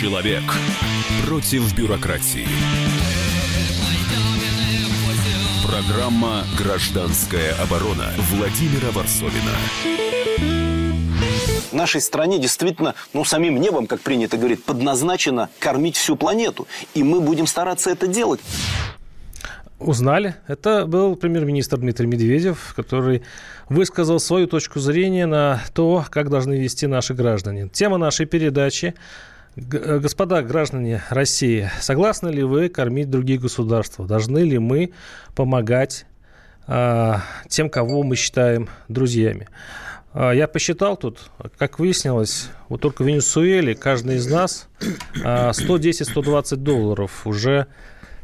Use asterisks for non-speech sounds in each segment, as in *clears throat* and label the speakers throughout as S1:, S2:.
S1: Человек против бюрократии. Программа «Гражданская оборона» Владимира Варсовина.
S2: В нашей стране действительно, ну, самим небом, как принято говорить, подназначено кормить всю планету. И мы будем стараться это делать.
S3: Узнали. Это был премьер-министр Дмитрий Медведев, который высказал свою точку зрения на то, как должны вести наши граждане. Тема нашей передачи Господа граждане России, согласны ли вы кормить другие государства? Должны ли мы помогать э, тем, кого мы считаем друзьями? Э, я посчитал тут, как выяснилось, вот только в Венесуэле каждый из нас э, 110-120 долларов уже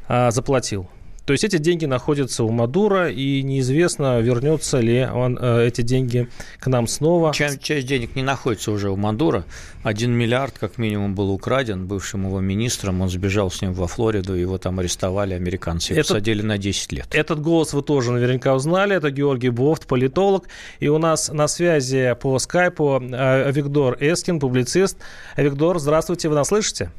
S3: э, заплатил. То есть эти деньги находятся у Мадура, и неизвестно, вернется ли он, э, эти деньги к нам снова.
S4: Часть, часть денег не находится уже у Мадура. Один миллиард, как минимум, был украден бывшим его министром. Он сбежал с ним во Флориду, его там арестовали американцы и этот, посадили на 10 лет.
S3: Этот голос вы тоже наверняка узнали. Это Георгий Бофт, политолог. И у нас на связи по скайпу э, Виктор Эскин, публицист. Виктор, здравствуйте, вы нас слышите?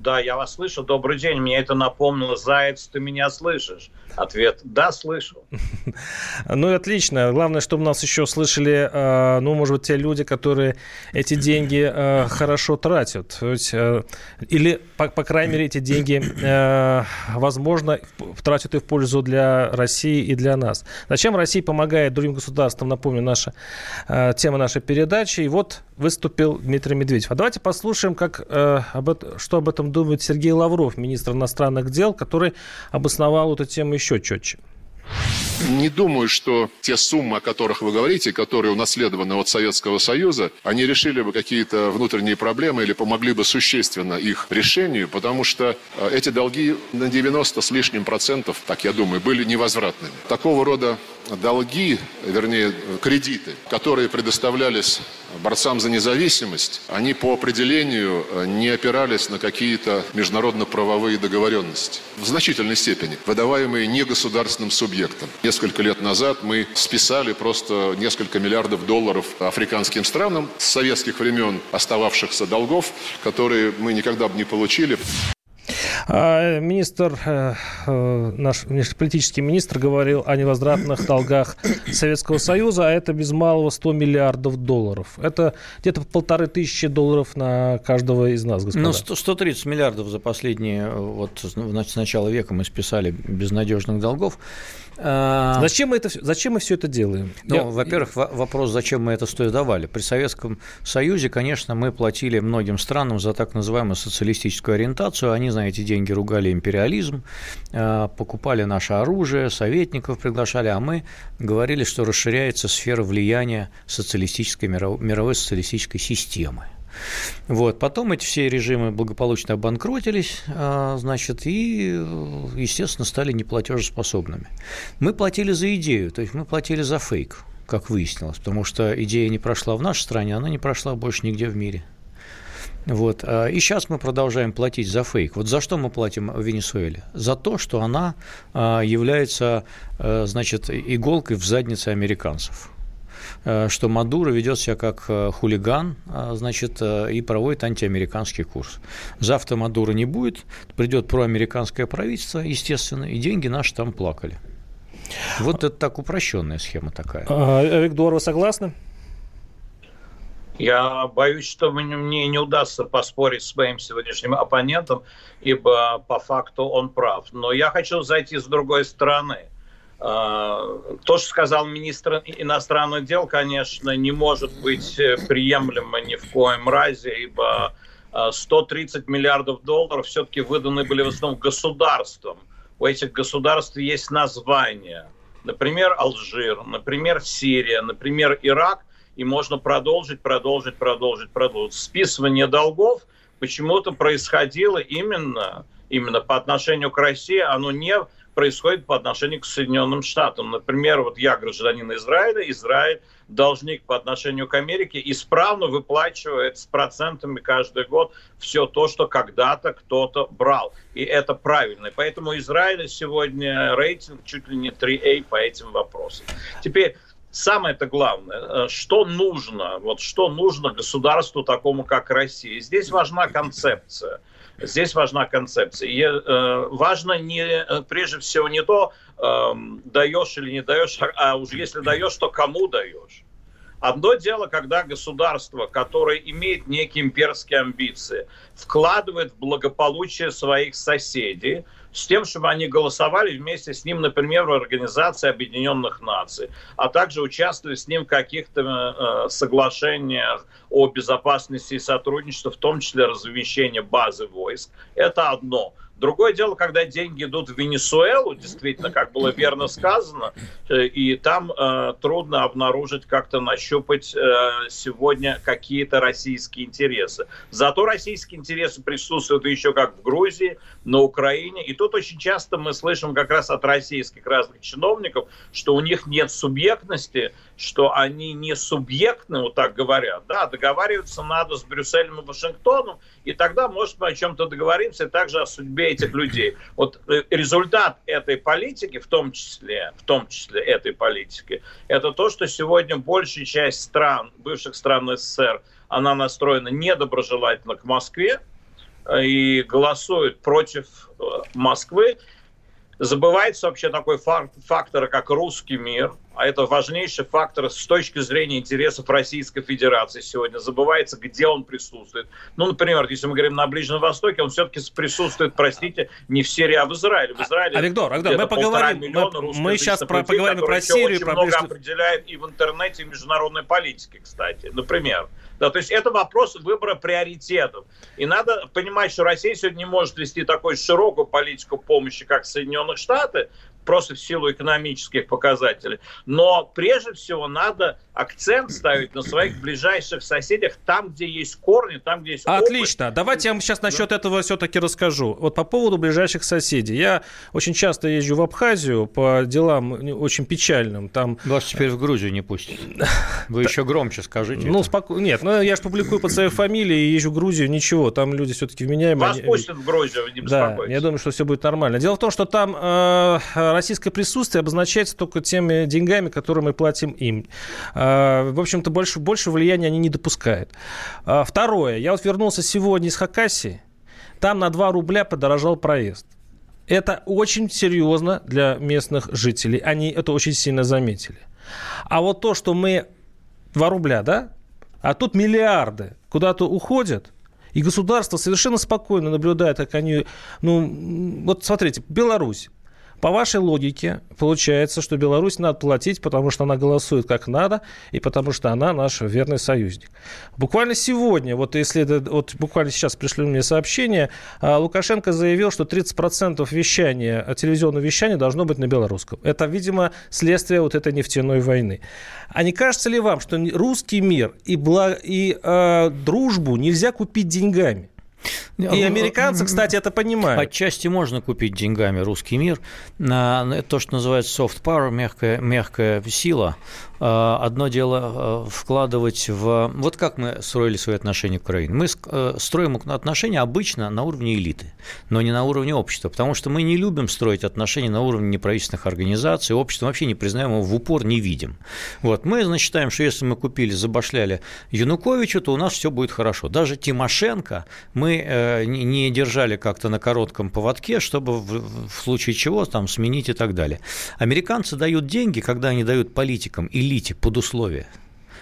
S5: Да, я вас слышу. Добрый день. Мне это напомнило. Заяц, ты меня слышишь? Ответ – да, слышу. *laughs*
S3: Ну и отлично. Главное, чтобы нас еще слышали, э, ну, может быть, те люди, которые эти деньги э, хорошо тратят. Э, или, по, крайней мере, эти деньги, возможно, тратят и в пользу для России и для нас. Зачем Россия помогает другим государствам? Напомню, наша тема нашей передачи. И вот выступил Дмитрий Медведев. А давайте послушаем, как, об что об этом думает Сергей Лавров, министр иностранных дел, который обосновал эту тему еще четче.
S6: Не думаю, что те суммы, о которых вы говорите, которые унаследованы от Советского Союза, они решили бы какие-то внутренние проблемы или помогли бы существенно их решению, потому что э, эти долги на 90 с лишним процентов, так я думаю, были невозвратными. Такого рода долги, вернее, кредиты, которые предоставлялись борцам за независимость, они по определению э, не опирались на какие-то международно-правовые договоренности. В значительной степени выдаваемые негосударственным субъектам. Несколько лет назад мы списали просто несколько миллиардов долларов африканским странам с советских времен остававшихся долгов, которые мы никогда бы не получили.
S3: А, министр, э, э, наш политический министр говорил о невозвратных долгах Советского Союза, а это без малого 100 миллиардов долларов. Это где-то полторы тысячи долларов на каждого из нас, господа.
S4: Ну, 130 миллиардов за последние, вот с начала века мы списали безнадежных долгов.
S3: А, зачем мы, это, зачем мы все это делаем?
S4: Ну, Я... во-первых, вопрос, зачем мы это стоит давали. При Советском Союзе, конечно, мы платили многим странам за так называемую социалистическую ориентацию. Они, знаете, деньги ругали империализм, а, покупали наше оружие, советников приглашали, а мы говорили, что расширяется сфера влияния социалистической, мировой социалистической системы. Вот. Потом эти все режимы благополучно обанкротились, а, значит, и, естественно, стали неплатежеспособными. Мы платили за идею, то есть мы платили за фейк, как выяснилось, потому что идея не прошла в нашей стране, она не прошла больше нигде в мире. Вот. А, и сейчас мы продолжаем платить за фейк. Вот за что мы платим в Венесуэле? За то, что она а, является, значит, иголкой в заднице американцев. Э, что Мадуро ведет себя как э, хулиган, а, значит, э, и проводит антиамериканский курс. Завтра Мадуро не будет, придет проамериканское правительство, естественно, и деньги наши там плакали. Вот это так упрощенная схема такая.
S3: А, Виктор, вы согласны?
S5: Я боюсь, что мне не удастся поспорить с моим сегодняшним оппонентом, ибо по факту он прав. Но я хочу зайти с другой стороны – а, то, что сказал министр иностранных дел, конечно, не может быть э, приемлемо ни в коем разе, ибо 130 а, миллиардов долларов все-таки выданы были в основном государством. У этих государств есть названия. Например, Алжир, например, Сирия, например, Ирак. И можно продолжить, продолжить, продолжить, продолжить. Списывание долгов почему-то происходило именно, именно по отношению к России. Оно не происходит по отношению к Соединенным Штатам. Например, вот я гражданин Израиля, Израиль должник по отношению к Америке исправно выплачивает с процентами каждый год все то, что когда-то кто-то брал. И это правильно. Поэтому Израиля сегодня рейтинг чуть ли не 3А по этим вопросам. Теперь самое-то главное, э, что нужно, вот что нужно государству такому, как Россия. Здесь важна концепция. Здесь важна концепция. И э, важно не, э, прежде всего не то, э, даешь или не даешь, а уж если даешь, то кому даешь. Одно дело, когда государство, которое имеет некие имперские амбиции, вкладывает в благополучие своих соседей – с тем, чтобы они голосовали вместе с ним, например, в Организации Объединенных Наций, а также участвовали с ним в каких-то э, соглашениях о безопасности и сотрудничестве, в том числе размещение базы войск. Это одно. Другое дело, когда деньги идут в Венесуэлу, действительно, как было верно сказано, э, и там э, трудно обнаружить, как-то нащупать э, сегодня какие-то российские интересы. Зато российские интересы присутствуют еще как в Грузии, на Украине. И тут очень часто мы слышим как раз от российских разных чиновников, что у них нет субъектности, что они не субъектны, вот так говорят. Да, договариваться надо с Брюсселем и Вашингтоном, и тогда, может, мы о чем-то договоримся, и также о судьбе этих людей. Вот э, результат этой политики, в том числе, в том числе этой политики, это то, что сегодня большая часть стран, бывших стран СССР, она настроена недоброжелательно к Москве э, и голосует против э, Москвы. Забывается вообще такой фактор, как русский мир, а это важнейший фактор с точки зрения интересов Российской Федерации сегодня. Забывается, где он присутствует. Ну, например, если мы говорим на Ближнем Востоке, он все-таки присутствует, простите, не в Сирии, а в Израиле. В Израиле
S3: а, Виктор, Виктор мы поговорим, мы, мы сейчас про, людей, поговорим про Сирию.
S5: Очень про много определяет и в интернете, и в международной политике, кстати. Например. Да, то есть это вопрос выбора приоритетов. И надо понимать, что Россия сегодня не может вести такую широкую политику помощи, как Соединенные Штаты, просто в силу экономических показателей. Но прежде всего надо акцент ставить на своих ближайших соседях, там, где есть корни, там, где есть
S3: Отлично.
S5: Опыт.
S3: Давайте я вам сейчас насчет да. этого все-таки расскажу. Вот по поводу ближайших соседей. Я очень часто езжу в Абхазию по делам очень печальным. Там...
S4: Вас теперь в Грузию не пустят. *laughs* Вы еще громче скажите.
S3: Ну, спокойно. Нет, ну я же публикую под своей фамилией и езжу в Грузию, ничего. Там люди все-таки вменяемые.
S5: Вас пустят в Грузию, не
S3: Да, я думаю, что все будет нормально. Дело в том, что там э, российское присутствие обозначается только теми деньгами, которые мы платим им. Э, в общем-то, больше, больше влияния они не допускают. Э, второе. Я вот вернулся сегодня из Хакасии. Там на 2 рубля подорожал проезд. Это очень серьезно для местных жителей. Они это очень сильно заметили. А вот то, что мы 2 рубля, да? А тут миллиарды куда-то уходят, и государство совершенно спокойно наблюдает, как они... Ну, вот смотрите, Беларусь. По вашей логике получается, что Беларусь надо платить, потому что она голосует как надо, и потому что она наш верный союзник. Буквально сегодня, вот если вот буквально сейчас пришли мне сообщение, а, Лукашенко заявил, что 30% вещания, телевизионного вещания должно быть на белорусском. Это, видимо, следствие вот этой нефтяной войны. А не кажется ли вам, что русский мир и, благ... и э, дружбу нельзя купить деньгами? И американцы, кстати, это понимают.
S4: Отчасти можно купить деньгами русский мир. То, что называется soft power, мягкая, мягкая сила, одно дело э, вкладывать в... Вот как мы строили свои отношения к Украине. Мы э, строим отношения обычно на уровне элиты, но не на уровне общества, потому что мы не любим строить отношения на уровне неправительственных организаций, общество вообще не признаем его в упор, не видим. Вот. Мы, значит, считаем, что если мы купили, забашляли Януковича, то у нас все будет хорошо. Даже Тимошенко мы не держали как-то на коротком поводке, чтобы в случае чего там сменить и так далее. Американцы дают деньги, когда они дают политикам или элите под условия.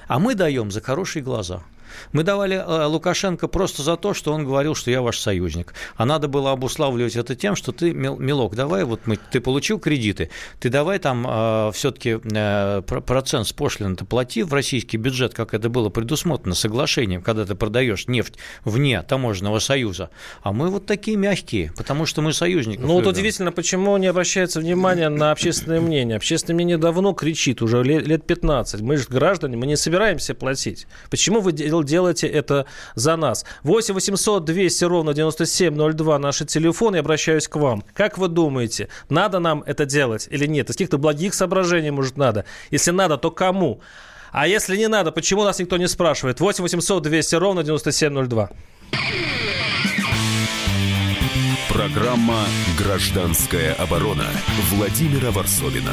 S4: А мы даем за хорошие глаза – мы давали э, Лукашенко просто за то, что он говорил, что я ваш союзник. А надо было обуславливать это тем, что ты, милок, давай, вот мы, ты получил кредиты, ты давай там э, все-таки э, процент с пошлины ты плати в российский бюджет, как это было предусмотрено соглашением, когда ты продаешь нефть вне таможенного союза. А мы вот такие мягкие, потому что мы союзники.
S3: Ну вот удивительно, почему не обращается внимание на общественное мнение. Общественное мнение давно кричит, уже лет, лет 15. Мы же граждане, мы не собираемся платить. Почему вы делайте это за нас. 8 800 200 ровно 9702 наши телефоны. Я обращаюсь к вам. Как вы думаете, надо нам это делать или нет? Из каких-то благих соображений, может, надо? Если надо, то кому? А если не надо, почему нас никто не спрашивает? 8 800 200 ровно 9702.
S1: Программа «Гражданская оборона» Владимира Варсовина.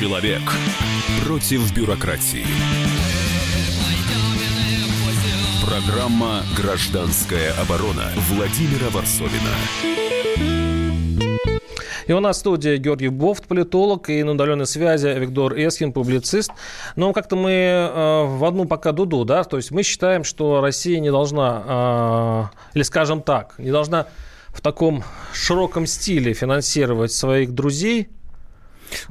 S7: Человек против бюрократии. Программа «Гражданская оборона» Владимира Варсовина.
S3: И у нас в студии Георгий Бофт, политолог, и на удаленной связи Виктор Эскин, публицист. Но как-то мы э, в одну пока дуду, да, то есть мы считаем, что Россия не должна, э, или скажем так, не должна в таком широком стиле финансировать своих друзей,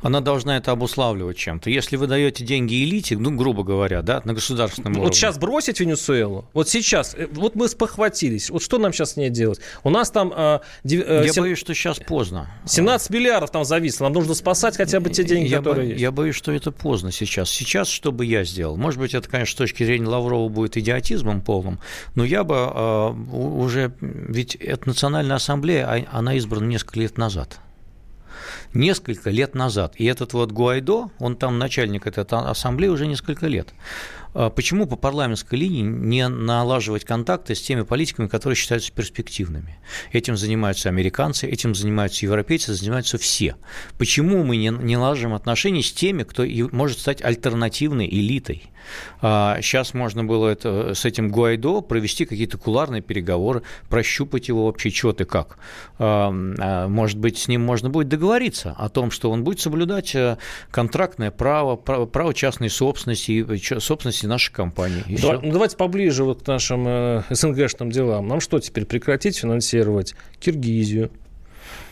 S4: она должна это обуславливать чем-то. Если вы даете деньги элите, ну, грубо говоря, да, на государственном уровне.
S3: Вот сейчас бросить Венесуэлу, вот сейчас, э, вот мы спохватились, вот что нам сейчас с ней делать? У нас там... Э,
S4: э, Я 7... боюсь, что сейчас поздно.
S3: 17 миллиардов там зависло, нам нужно спасать хотя бы те деньги,
S4: я
S3: которые
S4: бо...
S3: есть.
S4: Я боюсь, что это поздно сейчас. Сейчас что бы я сделал? Может быть, это, конечно, с точки зрения Лаврова будет идиотизмом полным, но я бы э, уже... Ведь это Национальная ассамблея, а, она избрана несколько лет назад несколько лет назад. И этот вот Гуайдо, он там начальник этой ассамблеи уже несколько лет. А почему по парламентской линии не налаживать контакты с теми политиками, которые считаются перспективными? Этим занимаются американцы, этим занимаются европейцы, занимаются все. Почему мы не, не налаживаем отношения с теми, кто может стать альтернативной элитой? Сейчас а, можно было это, с этим Гуайдо провести какие-то куларные переговоры, прощупать его вообще, что ты как. А, может быть, с ним можно будет договориться о том, что он будет соблюдать э, контрактное право, право частной собственности и нашей компании.
S3: Да, ну, давайте поближе вот к нашим э, СНГшным делам. Нам что теперь, прекратить финансировать Киргизию,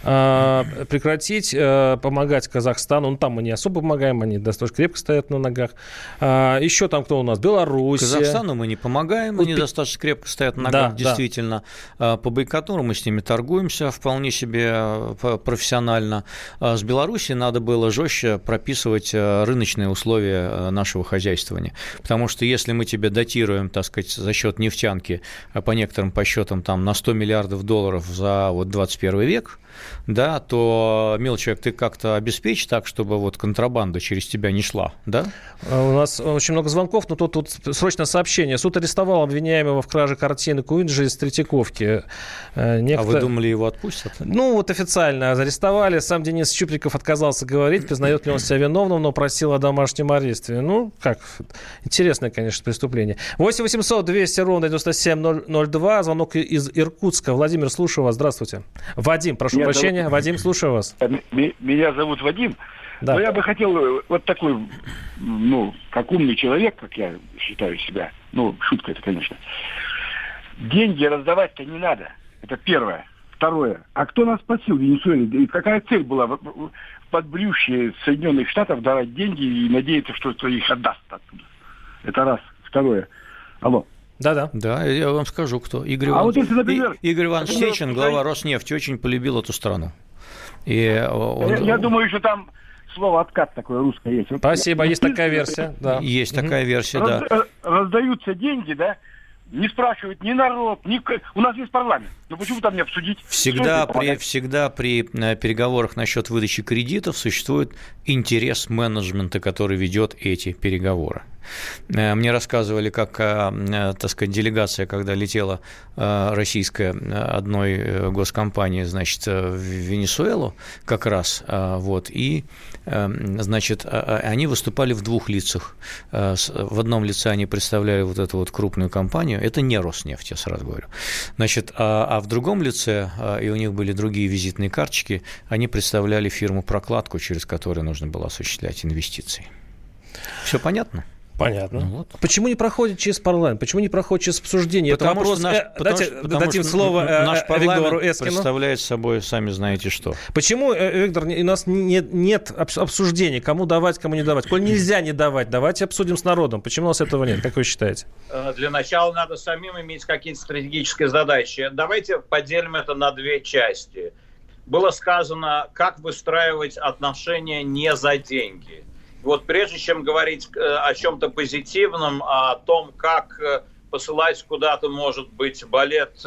S3: прекратить э, помогать Казахстану. Ну, там мы не особо помогаем, они достаточно крепко стоят на ногах. А, еще там кто у нас? Беларусь.
S4: Казахстану мы не помогаем, они достаточно крепко стоят на ногах, да, действительно. Да. По Байконуру мы с ними торгуемся вполне себе э, профессионально. А с Беларусью надо было жестче прописывать э, рыночные условия нашего хозяйствования. Потому что если мы тебе датируем, так сказать, за счет нефтянки, по некоторым подсчетам, там, на 100 миллиардов долларов за вот 21 век, да, то, мил человек, ты как-то обеспечь так, чтобы вот контрабанда через тебя не шла, да?
S3: А у нас очень много звонков, но тут, тут срочно сообщение. Суд арестовал обвиняемого в краже картины Куинджи из Третьяковки.
S4: Э, некто... А вы думали, его отпустят?
S3: Ну, вот официально арестовали. Сам Денис Чуприков отказался говорить, признает ли он себя виновным, но просил о домашнем аресте. Ну, как, интересное, конечно, преступление. 8 800 200 ровно 9702. Звонок из Иркутска. Владимир, слушаю вас. Здравствуйте. Вадим, прошу Меня прощения. Зовут... Вадим, слушаю вас. Э,
S8: меня зовут Вадим. Да. Но я бы хотел э, вот такой, ну, как умный человек, как я считаю себя, ну, шутка это, конечно, деньги раздавать-то не надо. Это первое. Второе. А кто нас спасил в Венесуэле? И какая цель была в подбрюшье Соединенных Штатов давать деньги и надеяться, что кто их отдаст оттуда? Это раз. Второе. Алло.
S4: Да-да. Да, я вам скажу, кто. Игорь, а Иван... вот если, например... Игорь Иванович Сечин, глава Роснефти, очень полюбил эту страну.
S8: И он... я, я думаю, что там слово откат такое русское есть.
S3: Спасибо, есть такая версия. Да.
S4: Есть такая версия, да.
S8: Э, раздаются деньги, да, не спрашивает ни народ, ни... У нас есть парламент. Но почему там не обсудить?
S4: Всегда при, всегда при э, переговорах насчет выдачи кредитов существует интерес менеджмента, который ведет эти переговоры. Э, мне рассказывали, как, э, так сказать, делегация, когда летела российская одной госкомпании, значит, в Венесуэлу как раз, вот, и, значит, они выступали в двух лицах. В одном лице они представляли вот эту вот крупную компанию, это не Роснефть, я сразу говорю. Значит, а, а в другом лице, а, и у них были другие визитные карточки, они представляли фирму «Прокладку», через которую нужно было осуществлять инвестиции. Все понятно?
S3: Понятно. Ну, вот. Почему не проходит через парламент? Почему не проходит через обсуждение?
S4: Потому Это вопрос... Что наш, э, потому дайте,
S3: что, дадим слово э,
S4: наш парламент Эскину. представляет собой, сами знаете что.
S3: Почему, э, Виктор, у нас нет, нет обсуждения, кому давать, кому не давать? Коль нельзя не давать, давайте обсудим с народом. Почему у нас этого нет? Как вы считаете?
S5: Э, для начала надо самим иметь какие-то стратегические задачи. Давайте поделим это на две части. Было сказано, как выстраивать отношения не за деньги – Вот прежде чем говорить э, о чем-то позитивном, о том, как э, посылать куда-то, может быть, балет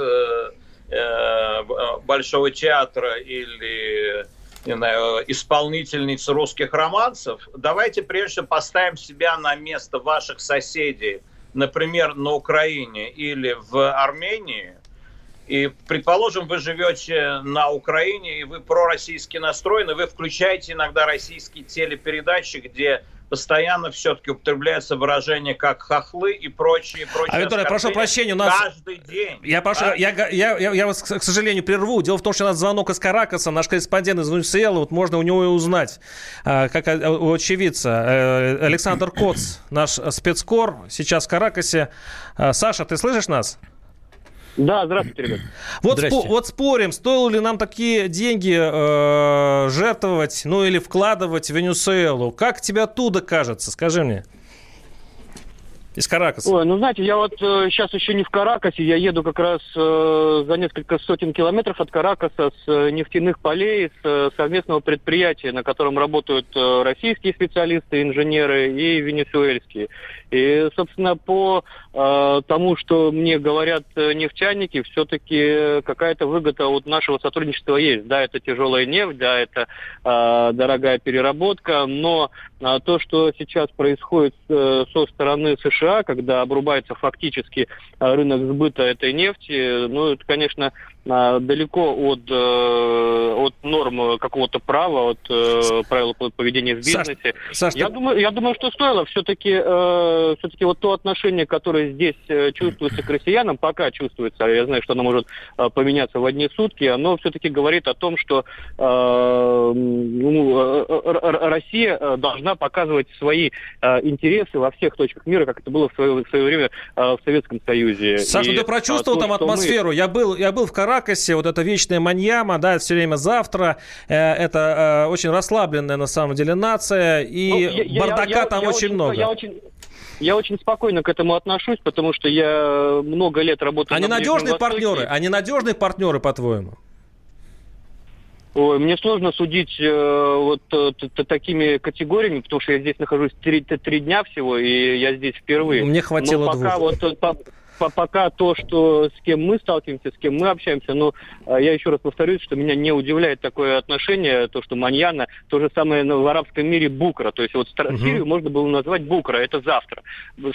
S5: Большого театра или не знаю, исполнительниц русских романсов, давайте прежде поставим себя на место ваших соседей, например, на Украине или в Армении, и, предположим, вы живете на Украине, и вы пророссийски настроены, вы включаете иногда российские телепередачи, где постоянно все-таки употребляется выражение как хохлы и прочие, прочие.
S3: А, Виктория, прошу прощения, у нас...
S5: Каждый день.
S3: Я, прошу, а? я, я, я, я вас, к сожалению, прерву. Дело в том, что у нас звонок из Каракаса, наш корреспондент из Венесуэлы, вот можно у него и узнать, а, как у очевидца. Э, Александр Коц, наш спецкор, сейчас в Каракасе. А, Саша, ты слышишь нас?
S9: Да, здравствуйте, ребят.
S3: Вот, спо- вот спорим, стоило ли нам такие деньги э- жертвовать, ну или вкладывать в Венесуэлу? Как тебе оттуда кажется? Скажи мне. Из Каракаса.
S9: Ой, ну знаете, я вот э, сейчас еще не в Каракасе, я еду как раз э, за несколько сотен километров от Каракаса с э, нефтяных полей, с э, совместного предприятия, на котором работают э, российские специалисты, инженеры и венесуэльские. И, собственно, по э, тому, что мне говорят э, нефтяники, все-таки какая-то выгода от нашего сотрудничества есть. Да, это тяжелая нефть, да, это э, дорогая переработка, но э, то, что сейчас происходит э, со стороны США, когда обрубается фактически э, рынок сбыта этой нефти, ну, это, конечно, далеко от, э, от норм какого-то права, от э, правил поведения в бизнесе. Саш, я, ты... думаю, я думаю, что стоило все-таки э, все-таки вот то отношение, которое здесь чувствуется к россиянам, пока чувствуется, я знаю, что оно может поменяться в одни сутки, оно все-таки говорит о том, что ну, Россия должна показывать свои интересы во всех точках мира, как это было в свое, в свое время в Советском Союзе.
S3: Саша, И, ты прочувствовал то, там атмосферу? Мы... Я был, я был в Карабахе, Каракасе, вот эта вечная маньяма, да, все время завтра, э, это э, очень расслабленная на самом деле нация, и ну, я, бардака я, я, там
S9: я
S3: очень,
S9: очень
S3: много.
S9: Я очень, я очень спокойно к этому отношусь, потому что я много лет работаю
S3: Они
S9: на
S3: надежные партнеры? Они надежные партнеры, по-твоему?
S9: Ой, мне сложно судить э, вот э, такими категориями, потому что я здесь нахожусь три, три дня всего, и я здесь впервые.
S3: Мне хватило
S9: Но пока двух. Вот, по, пока то, что с кем мы сталкиваемся, с кем мы общаемся, но а, я еще раз повторюсь, что меня не удивляет такое отношение, то, что маньяна, то же самое в арабском мире букра. То есть вот угу. Сирию можно было назвать букра, это завтра.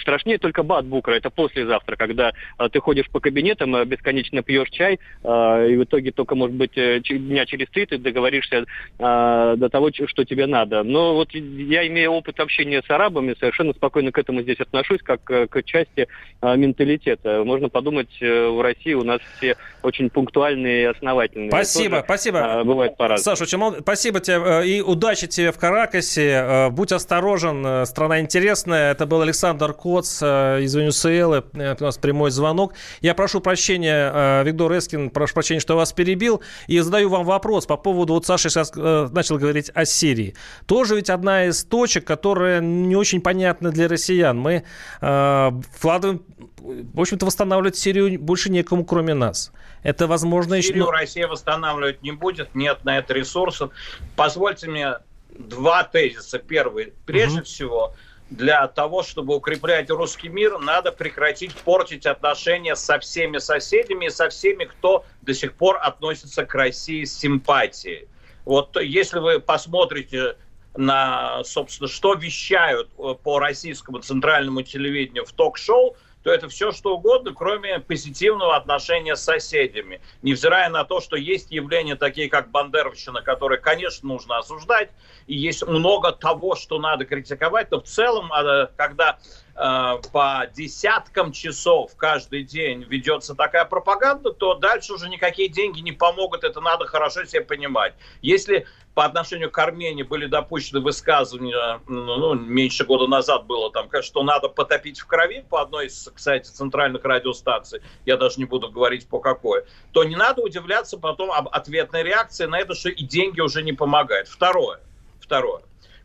S9: Страшнее только бат букра, это послезавтра, когда а, ты ходишь по кабинетам, а, бесконечно пьешь чай, и в итоге только, может быть, э, дня через три ты договоришься до того, что тебе надо. Но вот я, имею опыт общения с арабами, совершенно спокойно к этому здесь отношусь, как э, к части менталитета университета. Можно подумать, э, в России у нас все очень пунктуальные и основательные.
S3: Спасибо, тоже, спасибо.
S9: А, бывает по-разному.
S3: Саша, очень спасибо тебе э, и удачи тебе в Каракасе. Э, будь осторожен, страна интересная. Это был Александр Коц из Венесуэлы. У нас прямой звонок. Я прошу прощения, Виктор Эскин, прошу прощения, что я вас перебил. И задаю вам вопрос по поводу, вот Саша сейчас начал говорить о Сирии. Тоже ведь одна из точек, которая не очень понятна для россиян. Мы вкладываем в общем-то, восстанавливать Сирию больше некому, кроме нас. Это возможно
S5: Сирию еще... Россия восстанавливать не будет, нет на это ресурсов. Позвольте мне два тезиса. Первый. Прежде угу. всего, для того, чтобы укреплять русский мир, надо прекратить портить отношения со всеми соседями и со всеми, кто до сих пор относится к России с симпатией. Вот если вы посмотрите на, собственно, что вещают э, по российскому центральному телевидению в ток-шоу, то это все что угодно, кроме позитивного отношения с соседями. Невзирая на то, что есть явления такие, как бандеровщина, которые, конечно, нужно осуждать, и есть много того, что надо критиковать, но в целом, а, когда по десяткам часов каждый день ведется такая пропаганда, то дальше уже никакие деньги не помогут, это надо хорошо себе понимать. Если по отношению к Армении были допущены высказывания, ну, ну меньше года назад было там, что надо потопить в крови по одной из, кстати, центральных радиостанций, я даже не буду говорить по какой, то не надо удивляться потом об ответной реакции на это, что и деньги уже не помогают. Второе. Второе.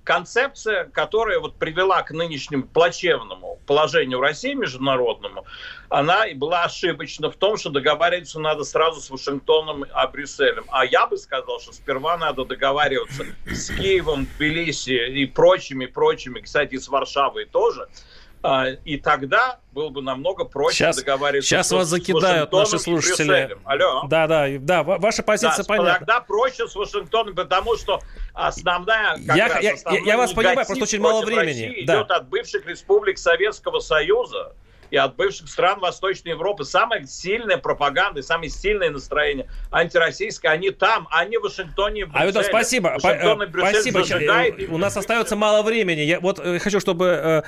S5: Концепция, которая вот привела к нынешнему плачевному положению России международному, она и была ошибочна в том, что договариваться надо сразу с Вашингтоном, а Брюсселем. А я бы сказал, что сперва надо договариваться с Киевом, Тбилиси и прочими, прочими, кстати, с Варшавой тоже, и тогда было бы намного проще
S3: сейчас,
S5: договариваться
S3: Сейчас
S5: с,
S3: вас закидают наши слушатели.
S5: Алло.
S3: Да, да, да, ваша позиция
S5: да,
S3: понятна.
S5: Тогда проще с Вашингтоном, потому что основная, как
S3: я,
S5: раз,
S3: я, я вас понимаю, просто очень мало времени.
S5: России
S3: да.
S5: идет от бывших республик Советского Союза и от бывших стран Восточной Европы. Самая сильная пропаганда и самые сильные настроения антироссийские, они там, а не в Вашингтоне и в
S3: Брюсселе. А, спасибо.
S5: Вашингтон и
S3: Брюссель спасибо.
S5: Зажигает,
S3: У нас остается мало времени. Я вот э, хочу, чтобы э,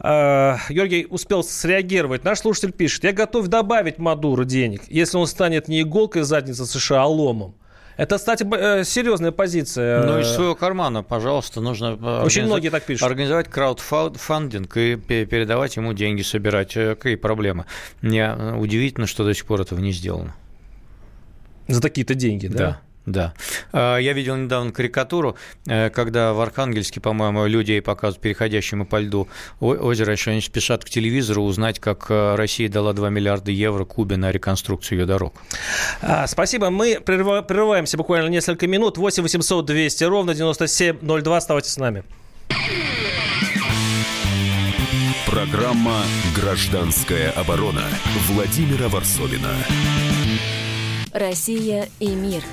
S3: э, Георгий успел среагировать. Наш слушатель пишет, я готов добавить Мадуру денег, если он станет не иголкой задницы США, а ломом. Это, кстати, э, серьезная позиция.
S4: Ну, из своего кармана, пожалуйста, нужно
S3: э, Очень многие так пишут.
S4: организовать краудфандинг и передавать ему деньги, собирать. Э, какие проблемы? Мне удивительно, что до сих пор этого не сделано.
S3: За такие-то деньги, да?
S4: Да. Да. А, я видел недавно карикатуру, э, когда в Архангельске, по-моему, людей показывают переходящими по льду озеро, еще они спешат к телевизору узнать, как э, Россия дала 2 миллиарда евро Кубе на реконструкцию ее дорог.
S3: А, спасибо. Мы прерываемся буквально несколько минут. 8 800 200 ровно 9702. Оставайтесь с нами.
S7: Программа «Гражданская оборона» Владимира Варсовина.
S10: Россия и мир –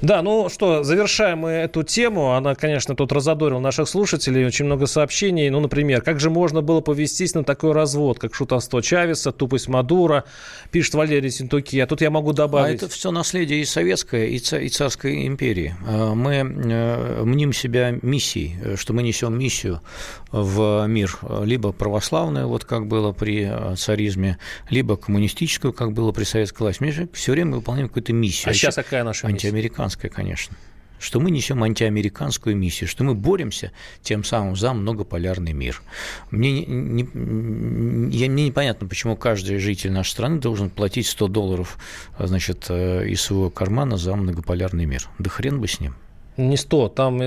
S3: Да, ну что, завершаем мы эту тему. Она, конечно, тут разодорила наших слушателей. Очень много сообщений. Ну, например, как же можно было повестись на такой развод, как шутовство Чавеса, тупость Мадура, пишет Валерий Синтуки. А тут я могу добавить...
S4: А это все наследие и советской, и царской империи. А мы э, мним себя миссией, что мы несем миссию в мир. Либо православную, вот как было при э, царизме, либо коммунистическую, как было при советской власти. Мы все время выполняем какую-то миссию.
S3: А сейчас какая наша
S4: миссия? Антиамериканская американская, конечно, что мы несем антиамериканскую миссию, что мы боремся тем самым за многополярный мир. Мне, не, я, мне непонятно, почему каждый житель нашей страны должен платить 100 долларов значит, э, из своего кармана за многополярный мир. Да хрен бы с ним.
S3: Не 100, там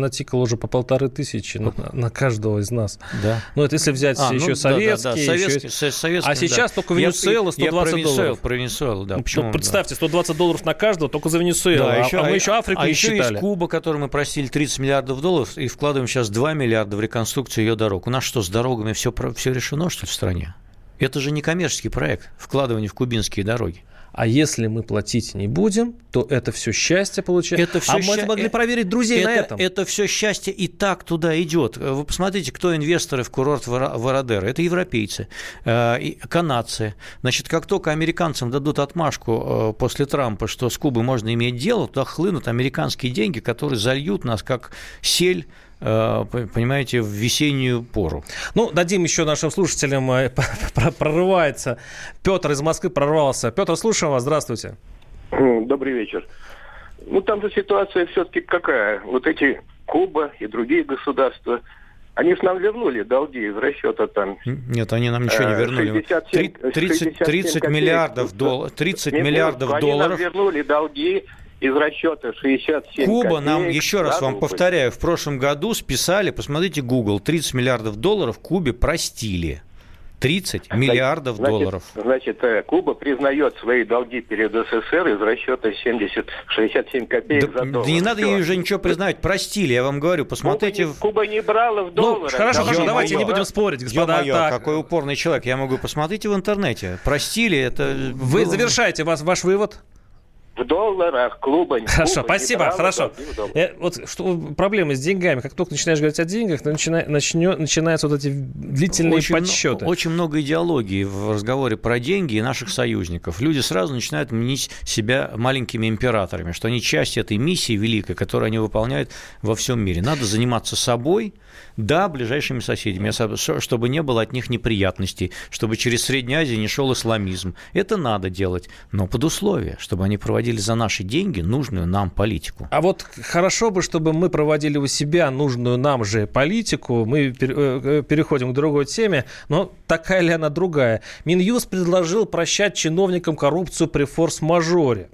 S3: натикало уже по полторы тысячи на, на каждого из нас.
S4: Да.
S3: Ну, это если взять а, еще ну, советские. Да, да, да.
S4: Еще... советский,
S3: а сейчас
S4: да.
S3: только Венесуэла 120
S4: я про
S3: Венесуэлу, долларов.
S4: Про Венесуэлу, да.
S3: Ну, Почему, представьте, 120 долларов на каждого только за Венесуэлу. Да, а, еще, а мы еще Африку
S4: а
S3: не
S4: еще
S3: считали.
S4: есть Куба, которой мы просили 30 миллиардов долларов и вкладываем сейчас 2 миллиарда в реконструкцию ее дорог. У нас что, с дорогами все, все решено, что ли, в стране? Это же не коммерческий проект, вкладывание в кубинские дороги.
S3: А если мы платить не будем, то это все счастье получается. Это все а мы могли э, проверить друзей
S4: это,
S3: на этом.
S4: Это все счастье и так туда идет. Вы посмотрите, кто инвесторы в курорт Вородера. Это европейцы, э, канадцы. Значит, как только американцам дадут отмашку э, после Трампа, что с Кубой можно иметь дело, туда хлынут американские деньги, которые зальют нас как сель Э, понимаете, в весеннюю пору.
S3: Ну, дадим еще нашим слушателям, э, *laughs* прорывается. Петр из Москвы прорвался. Петр, слушаем вас, здравствуйте.
S11: Добрый вечер. Ну, там же ситуация все-таки какая? Вот эти Куба и другие государства, они с нам вернули долги из расчета там.
S4: Нет, они нам ничего не э, вернули. 67, 30, 30 миллиардов, дол... 30 миллиардов
S11: они
S4: долларов.
S11: Они нам вернули долги из расчета 67
S4: Куба
S11: копеек,
S4: нам, еще раз вам рубль. повторяю, в прошлом году списали, посмотрите Google, 30 миллиардов долларов Кубе простили. 30 значит, миллиардов
S11: значит,
S4: долларов.
S11: Значит, э, Куба признает свои долги перед СССР из расчета 70, 67 копеек
S4: да,
S11: за доллар.
S4: Да не надо ей уже ничего признать, простили, я вам говорю, посмотрите.
S11: Куба не, Куба не брала в долларах.
S3: Ну, хорошо, хорошо, давайте не будем спорить, господа.
S4: Ё-моё, так. какой упорный человек, я могу посмотрите в интернете. Простили, это...
S3: Вы завершаете вас, ваш вывод?
S11: В долларах, клуба.
S3: Хорошо,
S11: клуба,
S3: спасибо,
S11: брала,
S3: хорошо. Э, вот что проблемы с деньгами. Как только начинаешь говорить о деньгах, начина, начнё, начинаются вот эти длительные
S4: очень,
S3: подсчеты.
S4: Очень много идеологии в разговоре про деньги и наших союзников. Люди сразу начинают мнить себя маленькими императорами, что они часть этой миссии великой, которую они выполняют во всем мире. Надо заниматься собой, да, ближайшими соседями, чтобы не было от них неприятностей, чтобы через Среднюю Азию не шел исламизм. Это надо делать, но под условие, чтобы они проводили за наши деньги нужную нам политику.
S3: А вот хорошо бы, чтобы мы проводили у себя нужную нам же политику. Мы э, э, переходим к другой теме, но такая ли она другая? Минюст предложил прощать чиновникам коррупцию при форс-мажоре.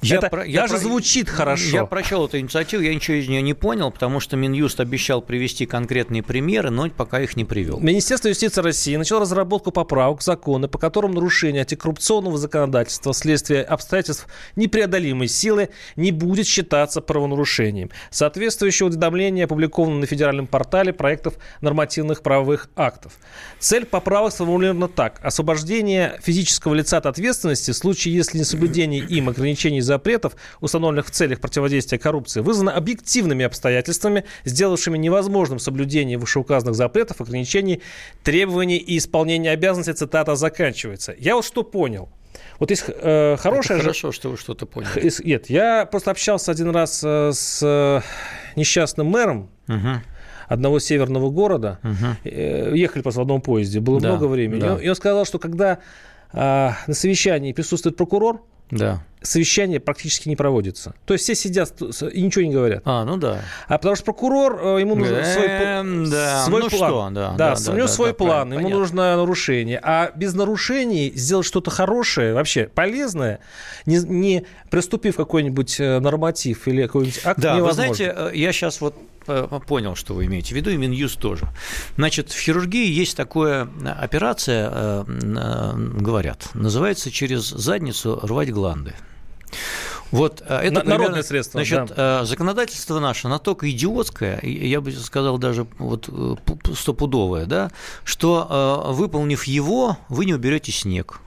S4: Я
S3: это
S4: про, я
S3: даже
S4: про,
S3: звучит хорошо.
S4: Я прочел эту инициативу, я ничего из нее не понял, потому что Минюст обещал привести конкретные примеры, но пока их не привел.
S3: Министерство юстиции России начало разработку поправок в законы, по которым нарушение антикоррупционного законодательства вследствие обстоятельств непреодолимой силы не будет считаться правонарушением. Соответствующее уведомление опубликовано на федеральном портале проектов нормативных правовых актов. Цель поправок сформулирована так. Освобождение физического лица от ответственности в случае, если несоблюдение им ограничений и запретов, установленных в целях противодействия коррупции, вызвано объективными обстоятельствами, сделавшими невозможным соблюдение вышеуказанных запретов, ограничений, требований и исполнения обязанностей, цитата заканчивается. Я вот что понял. Вот есть э, хорошая...
S4: Это хорошо, что вы что-то поняли.
S3: Нет, я просто общался один раз э, с э, несчастным мэром, угу одного северного города. Угу. Ехали просто в одном поезде, было да, много времени. Да. И, он, и он сказал, что когда а, на совещании присутствует прокурор,
S4: да.
S3: Совещание практически не проводится. То есть все сидят и ничего не говорят.
S4: А, ну да.
S3: А потому что прокурор, э, ему нужен свой,
S4: да.
S3: свой
S4: ну
S3: план.
S4: Что? Да,
S3: да,
S4: да,
S3: у него
S4: да,
S3: свой
S4: да,
S3: план, ему
S4: понятно.
S3: нужно нарушение. А без нарушений сделать что-то хорошее, вообще полезное, не, не приступив какой-нибудь э, норматив или какой-нибудь акт,
S4: Да,
S3: невозможно.
S4: вы знаете, э, я сейчас вот понял, что вы имеете в виду, и Минюст тоже. Значит, в хирургии есть такая операция, говорят, называется через задницу рвать гланды. Вот это
S3: Народное
S4: примерно,
S3: средство.
S4: Значит,
S3: да.
S4: законодательство наше настолько идиотское, я бы сказал даже вот стопудовое, да, что выполнив его, вы не уберете снег.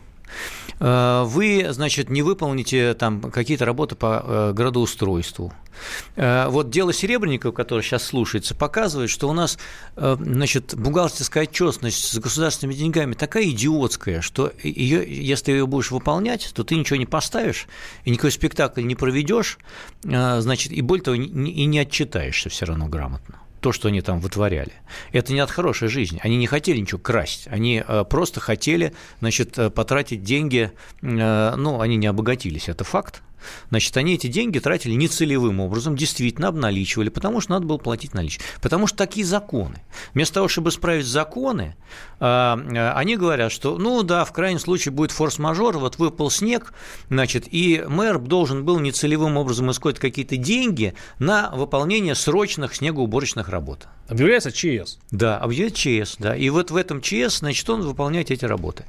S4: Вы, значит, не выполните там какие-то работы по градоустройству. Вот дело Серебренникова, которое сейчас слушается, показывает, что у нас, значит, бухгалтерская отчетность с государственными деньгами такая идиотская, что ее, если ее будешь выполнять, то ты ничего не поставишь, и никакой спектакль не проведешь, значит, и более того, и не отчитаешься все равно грамотно то, что они там вытворяли. Это не от хорошей жизни. Они не хотели ничего красть. Они просто хотели, значит, потратить деньги. Ну, они не обогатились, это факт. Значит, они эти деньги тратили нецелевым образом, действительно обналичивали, потому что надо было платить наличие. Потому что такие законы. Вместо того, чтобы исправить законы, они говорят, что, ну да, в крайнем случае будет форс-мажор, вот выпал снег, значит, и мэр должен был нецелевым образом искать какие-то деньги на выполнение срочных снегоуборочных работ.
S3: Объявляется ЧС.
S4: Да, объявляется ЧС, да. И вот в этом ЧС, значит, он выполняет эти работы.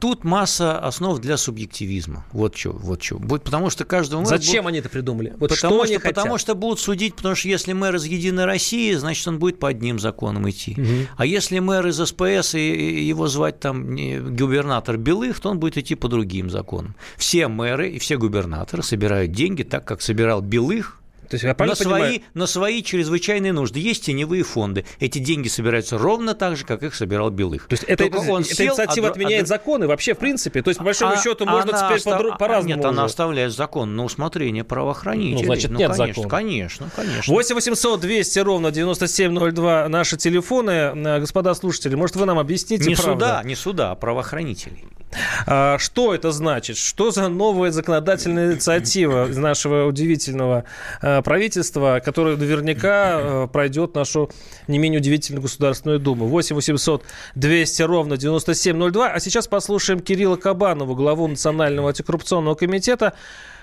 S4: Тут масса основ для субъективизма. Вот что, вот что. Потому что каждому
S3: Зачем будут... они это придумали?
S4: Вот потому, что, они потому что будут судить, потому что если мэр из Единой России, значит, он будет по одним законам идти. Угу. А если мэр из СПС и его звать там губернатор Белых, то он будет идти по другим законам. Все мэры и все губернаторы собирают деньги так, как собирал Белых,
S3: то есть, я
S4: на, свои, на свои чрезвычайные нужды. Есть теневые фонды. Эти деньги собираются ровно так же, как их собирал Белых.
S3: То есть это, это, он эта сел, инициатива а, отменяет а, законы вообще в принципе? То есть, по большому а, счету, можно теперь остав... по- по-разному
S4: Нет,
S3: уже.
S4: она оставляет закон на усмотрение правоохранителей.
S3: Ну, значит,
S4: ну,
S3: нет
S4: конечно,
S3: закона.
S4: Конечно, конечно.
S3: 8 800 200 ровно 9702 наши телефоны. Господа слушатели, может, вы нам объясните,
S4: Не
S3: правда?
S4: суда, не суда, а правоохранителей.
S3: А, что это значит? Что за новая законодательная инициатива из нашего удивительного а, правительства, которая наверняка а, пройдет нашу не менее удивительную Государственную Думу? 8 800 200 ровно 9702. А сейчас послушаем Кирилла Кабанова, главу Национального антикоррупционного комитета,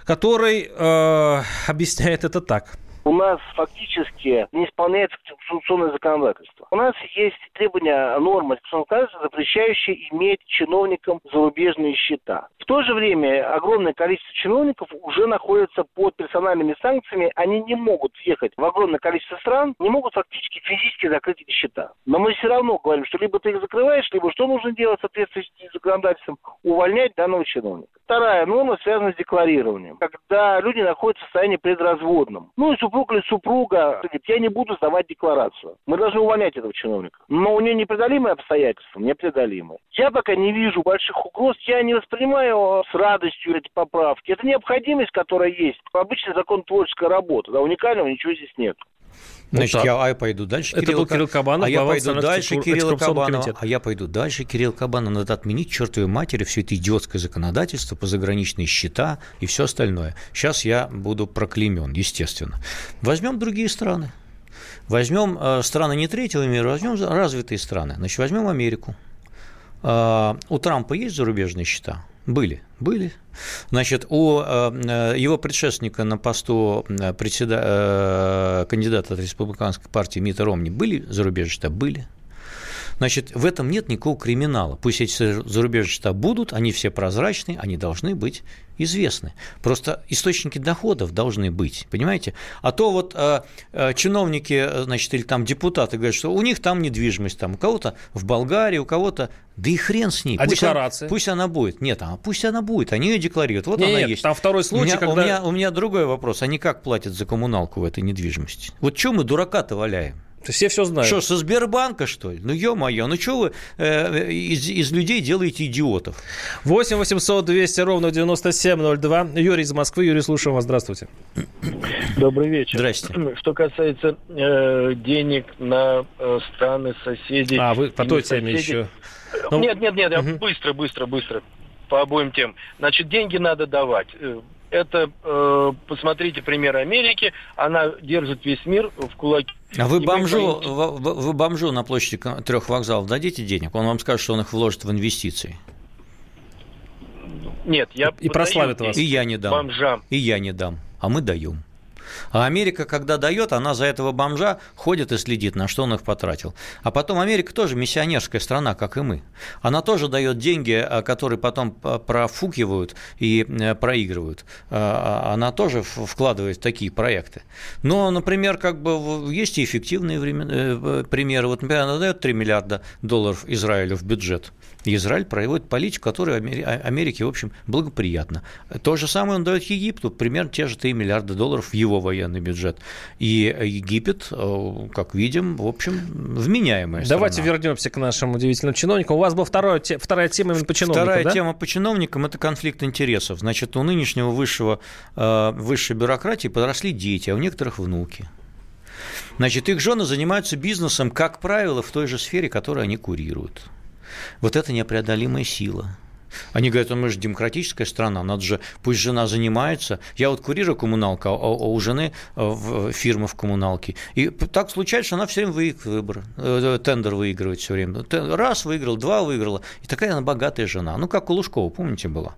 S3: который э, *laughs* объясняет это так
S12: у нас фактически не исполняется конституционное законодательство. У нас есть требования нормы законодательства, запрещающие иметь чиновникам зарубежные счета. В то же время огромное количество чиновников уже находятся под персональными санкциями. Они не могут въехать в огромное количество стран, не могут фактически физически закрыть эти счета. Но мы все равно говорим, что либо ты их закрываешь, либо что нужно делать в соответствии с законодательством? Увольнять данного чиновника. Вторая норма связана с декларированием. Когда люди находятся в состоянии предразводном. Ну и или супруга говорит, я не буду сдавать декларацию. Мы должны увольнять этого чиновника. Но у нее непреодолимые обстоятельства, непреодолимые. Я пока не вижу больших угроз. Я не воспринимаю с радостью эти поправки. Это необходимость, которая есть. Обычный закон творческая работа. Да, уникального ничего здесь нет.
S4: Значит, вот я а я пойду дальше.
S3: Это Кирилл, был Кирилл Кабанов,
S4: а я пойду дальше Кирилл Кабанов, а я пойду дальше Кирилл Кабанов. Надо отменить чертовой матери все это идиотское законодательство по заграничные счета и все остальное. Сейчас я буду проклемен, естественно. Возьмем другие страны. Возьмем э, страны не третьего мира, возьмем развитые страны. Значит, возьмем Америку. Э, у Трампа есть зарубежные счета? Были, были. Значит, у э, его предшественника на посту э, председа... Э, кандидата от республиканской партии Мита Ромни были зарубежные счета? Были. Значит, в этом нет никакого криминала. Пусть эти зарубежные счета будут, они все прозрачные, они должны быть известны. Просто источники доходов должны быть, понимаете? А то вот э, э, чиновники, значит, или там депутаты говорят, что у них там недвижимость, там у кого-то в Болгарии, у кого-то, да и хрен с ней.
S3: А
S4: пусть
S3: декларация?
S4: Она, пусть она будет. Нет, а пусть она будет, они ее декларируют. Вот
S3: нет,
S4: она
S3: нет,
S4: есть.
S3: Там второй случай,
S4: у меня,
S3: когда...
S4: У меня, у меня другой вопрос. Они как платят за коммуналку в этой недвижимости? Вот что мы дурака-то валяем?
S3: Все все знают.
S4: Что, со Сбербанка, что ли? Ну, ё-моё, ну что вы э, из, из людей делаете идиотов?
S3: 8 800 200 ровно 9702. Юрий из Москвы. Юрий, слушаем вас. Здравствуйте.
S13: Добрый вечер.
S4: Здрасте.
S13: Что касается э, денег на э, страны, соседей...
S3: А, вы по той теме еще...
S13: Ну... Нет, нет, нет, угу. быстро, быстро, быстро. По обоим тем. Значит, деньги надо давать это, э, посмотрите пример Америки, она держит весь мир в кулаке.
S4: А вы бомжу, вы, вы бомжу на площади трех вокзалов дадите денег? Он вам скажет, что он их вложит в инвестиции.
S13: Нет, я
S3: и прославит вас.
S4: И я не дам.
S13: Бомжам.
S4: И я не дам. А мы даем. А Америка, когда дает, она за этого бомжа ходит и следит, на что он их потратил. А потом Америка тоже миссионерская страна, как и мы. Она тоже дает деньги, а, которые потом профукивают и э, проигрывают. А, а, она тоже вкладывает в такие проекты. Но, например, как бы есть и эффективные э, примеры. Вот, например, она дает 3 миллиарда долларов Израилю в бюджет. И Израиль проводит политику, которая Америке, в общем, благоприятна. То же самое он дает Египту, примерно те же 3 миллиарда долларов в его военный бюджет. И Египет, э, как видим, в общем, вменяемая
S3: Давайте
S4: страна.
S3: вернемся к нашим удивительным чиновникам. У вас была вторая, вторая тема именно по чиновникам,
S4: Вторая
S3: да?
S4: тема по чиновникам – это конфликт интересов. Значит, у нынешнего высшего, э, высшей бюрократии подросли дети, а у некоторых внуки. Значит, их жены занимаются бизнесом, как правило, в той же сфере, которую они курируют. Вот это непреодолимая сила. Они говорят, мы же демократическая страна, надо же, пусть жена занимается. Я вот курирую коммуналка, а, а у жены э, фирма в коммуналке. И так случается, что она все время выигрывает выбор, э, тендер выигрывает все время. Раз выиграл, два выиграла. И такая она богатая жена. Ну, как у Лужкова, помните, была?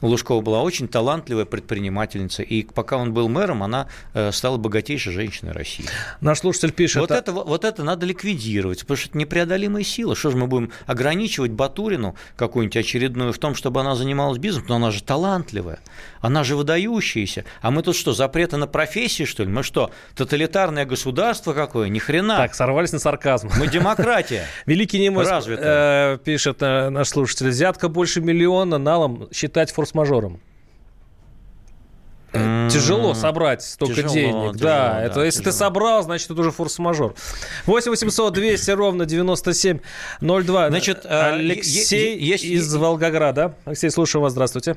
S4: У Лужкова была очень талантливая предпринимательница. И пока он был мэром, она э, стала богатейшей женщиной России.
S3: Наш слушатель пишет...
S4: Вот, это, вот это надо ликвидировать, потому что это непреодолимая сила. Что же мы будем ограничивать Батурину какую-нибудь очередную том, чтобы она занималась бизнесом, но она же талантливая, она же выдающаяся. А мы тут что, запреты на профессии, что ли? Мы что, тоталитарное государство какое? Ни хрена.
S3: Так, сорвались на сарказм.
S4: Мы демократия. *laughs*
S3: Великий немец э, пишет э, наш слушатель, взятка больше миллиона налом считать форс-мажором. Тяжело собрать столько тяжело, денег. Тяжело, да, да, это если тяжело. ты собрал, значит, это уже форс-мажор. 8 800 200 ровно 9702. Значит, Алексей есть... из Волгограда. Алексей, слушаю вас. Здравствуйте.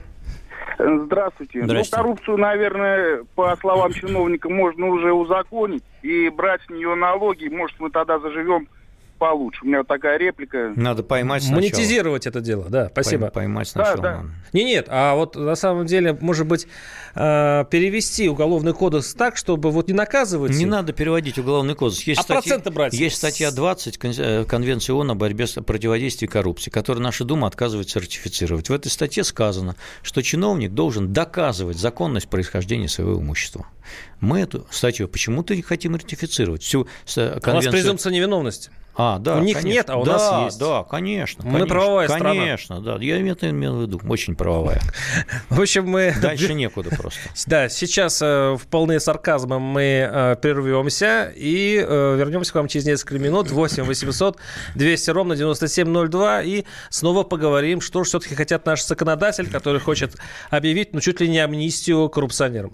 S14: Здравствуйте. Ну, Здравствуйте. Ну, коррупцию, наверное, по словам чиновника, можно уже узаконить и брать с нее налоги. Может, мы тогда заживем получше. У меня вот такая реплика.
S4: Надо поймать сначала.
S3: Монетизировать это дело, да, спасибо.
S4: Поймать сначала.
S14: Да, да.
S3: Не, нет, а вот на самом деле, может быть, э, перевести уголовный кодекс так, чтобы вот не наказывать...
S4: Не надо переводить уголовный кодекс. Есть
S3: а статья, проценты брать?
S4: Есть статья 20 э, Конвенции ООН о борьбе с противодействием коррупции, которую наша Дума отказывается ратифицировать. В этой статье сказано, что чиновник должен доказывать законность происхождения своего имущества. Мы эту статью почему-то не хотим ратифицировать. Всю
S3: конвенцию... У нас презумпция невиновности.
S4: А, да,
S3: У них
S4: конечно.
S3: нет, а у
S4: да,
S3: нас есть.
S4: Да, конечно.
S3: Мы
S4: конечно,
S3: правовая
S4: конечно,
S3: страна.
S4: Конечно, да. Я это имел в виду. Очень правовая.
S3: В общем, мы...
S4: Дальше некуда просто. *laughs*
S3: Да, сейчас э, в полные сарказма мы э, прервемся и э, вернемся к вам через несколько минут. 8 800 200 ровно 9702 и снова поговорим, что же все-таки хотят наш законодатель, который хочет объявить, ну, чуть ли не амнистию коррупционерам.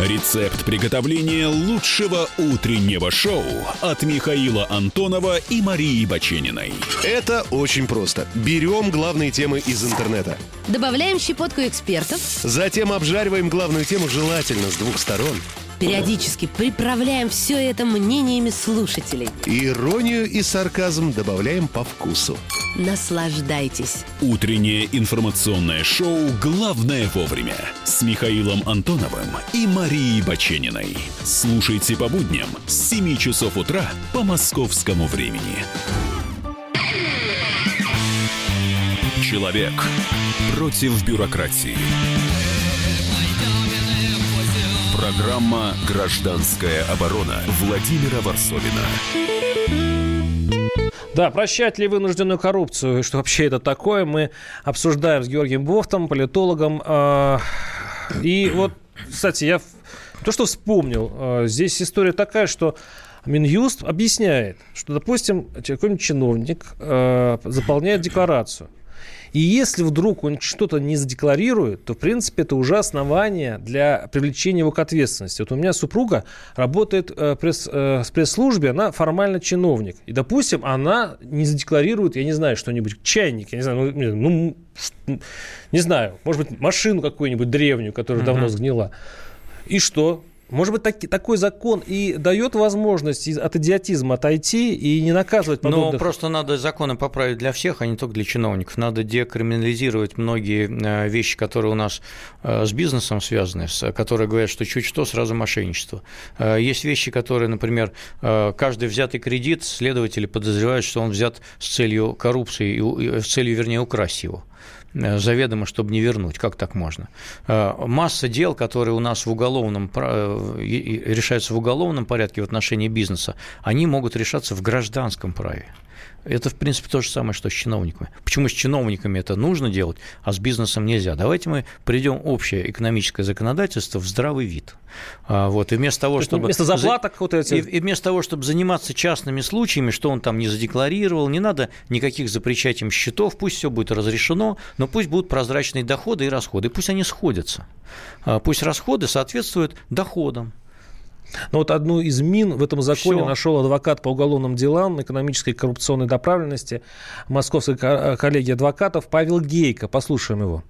S7: Рецепт приготовления лучшего утреннего шоу от Михаила Антонова и Марии Бачениной.
S15: Это очень просто. Берем главные темы из интернета.
S16: Добавляем щепотку экспертов.
S15: Затем обжариваем главную тему желательно с двух сторон.
S16: Периодически приправляем все это мнениями слушателей.
S15: Иронию и сарказм добавляем по вкусу.
S16: Наслаждайтесь.
S7: Утреннее информационное шоу «Главное вовремя» с Михаилом Антоновым и Марией Бачениной. Слушайте по будням с 7 часов утра по московскому времени. Человек против бюрократии. Программа «Гражданская оборона» Владимира Варсовина.
S3: Да, прощать ли вынужденную коррупцию что вообще это такое, мы обсуждаем с Георгием Бофтом, политологом. А, и вот, кстати, я то, что вспомнил, а, здесь история такая, что Минюст объясняет, что, допустим, какой-нибудь чиновник а, заполняет декларацию. И если вдруг он что-то не задекларирует, то, в принципе, это уже основание для привлечения его к ответственности. Вот у меня супруга работает э, пресс, э, в пресс-службе, она формально чиновник. И, допустим, она не задекларирует, я не знаю, что-нибудь, чайник, я не знаю, ну, ну не знаю, может быть, машину какую-нибудь древнюю, которая uh-huh. давно сгнила. И что? Может быть, так, такой закон и дает возможность от идиотизма отойти и не наказывать подобных...
S4: Но просто надо законы поправить для всех, а не только для чиновников. Надо декриминализировать многие э, вещи, которые у нас э, с бизнесом связаны, которые говорят, что чуть что, сразу мошенничество. Э, есть вещи, которые, например, каждый взятый кредит, следователи подозревают, что он взят с целью коррупции, с целью, вернее, украсть его. Заведомо, чтобы не вернуть. Как так можно? Масса дел, которые у нас в уголовном, решаются в уголовном порядке в отношении бизнеса, они могут решаться в гражданском праве. Это, в принципе, то же самое, что с чиновниками. Почему с чиновниками это нужно делать, а с бизнесом нельзя? Давайте мы придем общее экономическое законодательство в здравый вид. А, вот, и вместо того, чтобы...
S3: Вместо заплаток вот эти...
S4: И, и вместо того, чтобы заниматься частными случаями, что он там не задекларировал, не надо никаких запрещать им счетов, пусть все будет разрешено, но пусть будут прозрачные доходы и расходы, пусть они сходятся. А, пусть расходы соответствуют доходам.
S3: Но вот одну из мин в этом законе Все. нашел адвокат по уголовным делам экономической и коррупционной направленности Московской коллегии адвокатов Павел Гейко. Послушаем его.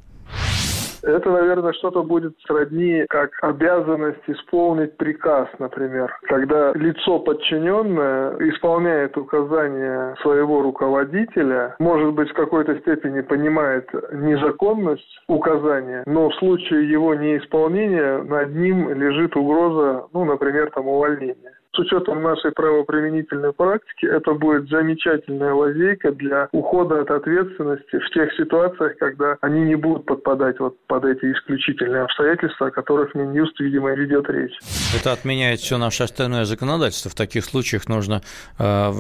S17: Это, наверное, что-то будет сродни, как обязанность исполнить приказ, например. Когда лицо подчиненное исполняет указания своего руководителя, может быть, в какой-то степени понимает незаконность указания, но в случае его неисполнения над ним лежит угроза, ну, например, там увольнения. С учетом нашей правоприменительной практики это будет замечательная лазейка для ухода от ответственности в тех ситуациях, когда они не будут подпадать вот под эти исключительные обстоятельства, о которых Минюст, видимо, ведет речь.
S4: Это отменяет все наше остальное законодательство. В таких случаях нужно э,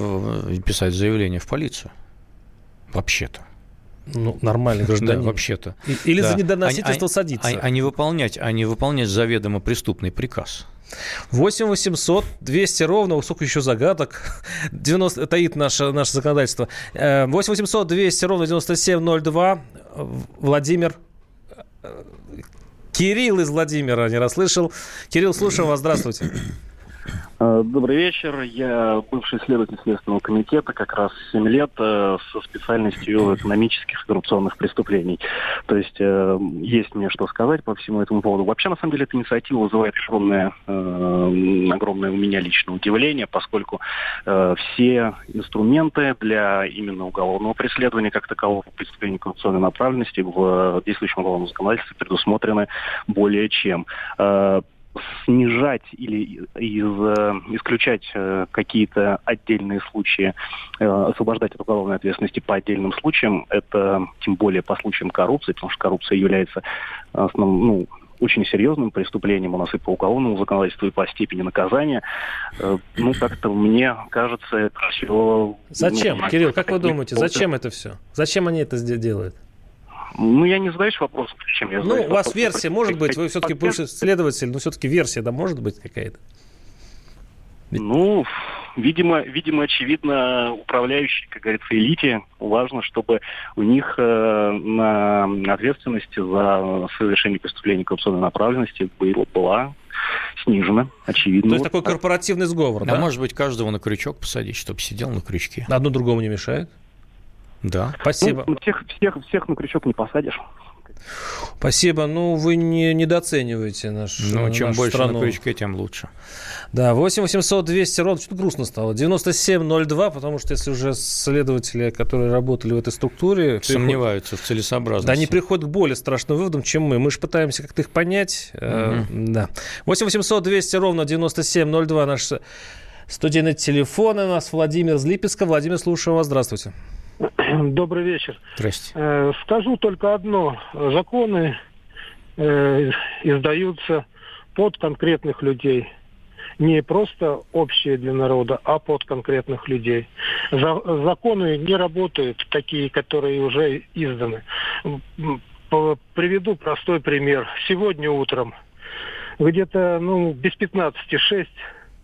S4: писать заявление в полицию. Вообще-то.
S3: Ну, нормальный гражданин.
S4: Да, вообще-то.
S3: Или да. за недоносительство а, садиться.
S4: А, а не выполнять, а не выполнять заведомо преступный приказ.
S3: 8 800 200 ровно, сколько еще загадок 90, таит наше, наше законодательство. 8 800 200 ровно 9702. Владимир э, Кирилл из Владимира не расслышал. Кирилл, слушаем вас, здравствуйте.
S18: Э, добрый вечер. Я бывший следователь Следственного комитета, как раз 7 лет э, со специальностью экономических и коррупционных преступлений. То есть э, есть мне что сказать по всему этому поводу. Вообще, на самом деле, эта инициатива вызывает огромное, огромное у меня личное удивление, поскольку все инструменты для именно уголовного преследования как такового преступления коррупционной направленности в действующем уголовном законодательстве предусмотрены более чем снижать или из, исключать какие-то отдельные случаи, освобождать от уголовной ответственности по отдельным случаям, это тем более по случаям коррупции, потому что коррупция является основным, ну, очень серьезным преступлением у нас и по уголовному законодательству, и по степени наказания. Э, ну, как-то мне кажется, это все...
S3: Зачем, ну, Кирилл, как вы думаете, зачем это все? Зачем они это делают?
S18: Ну, я не задаешь вопрос, зачем я
S3: Ну, у вас версия может быть, вы все-таки бывший следователь, но все-таки версия, да, может быть какая-то?
S18: Ну, видимо, видимо, очевидно, управляющие, как говорится, элите важно, чтобы у них э, на ответственности за совершение преступления коррупционной направленности было, была снижена, очевидно.
S3: То есть такой корпоративный сговор, да?
S4: А может быть, каждого на крючок посадить, чтобы сидел на крючке.
S3: Одно другому не мешает?
S4: Да.
S3: Спасибо.
S18: Ну, всех, всех, всех на крючок не посадишь.
S3: Спасибо. Ну, вы не недооцениваете наш,
S4: Ну, чем
S3: нашу
S4: больше
S3: страну.
S4: на крючке, тем лучше.
S3: Да, 8 800 200 ровно, что-то грустно стало. 9702, потому что если уже следователи, которые работали в этой структуре...
S4: Сомневаются в целесообразности.
S3: Да, они приходят к более страшным выводам, чем мы. Мы же пытаемся как-то их понять. Э, да. 8 800 200 ровно 9702 наш студийный телефон. У нас Владимир из Липецка. Владимир, слушаю вас. Здравствуйте. *clears throat*
S19: Добрый вечер.
S4: Здрасте.
S19: Э, скажу только одно. Законы э, издаются под конкретных людей. Не просто общие для народа, а под конкретных людей. За, законы не работают такие, которые уже изданы. Приведу простой пример. Сегодня утром где-то ну, без 15 6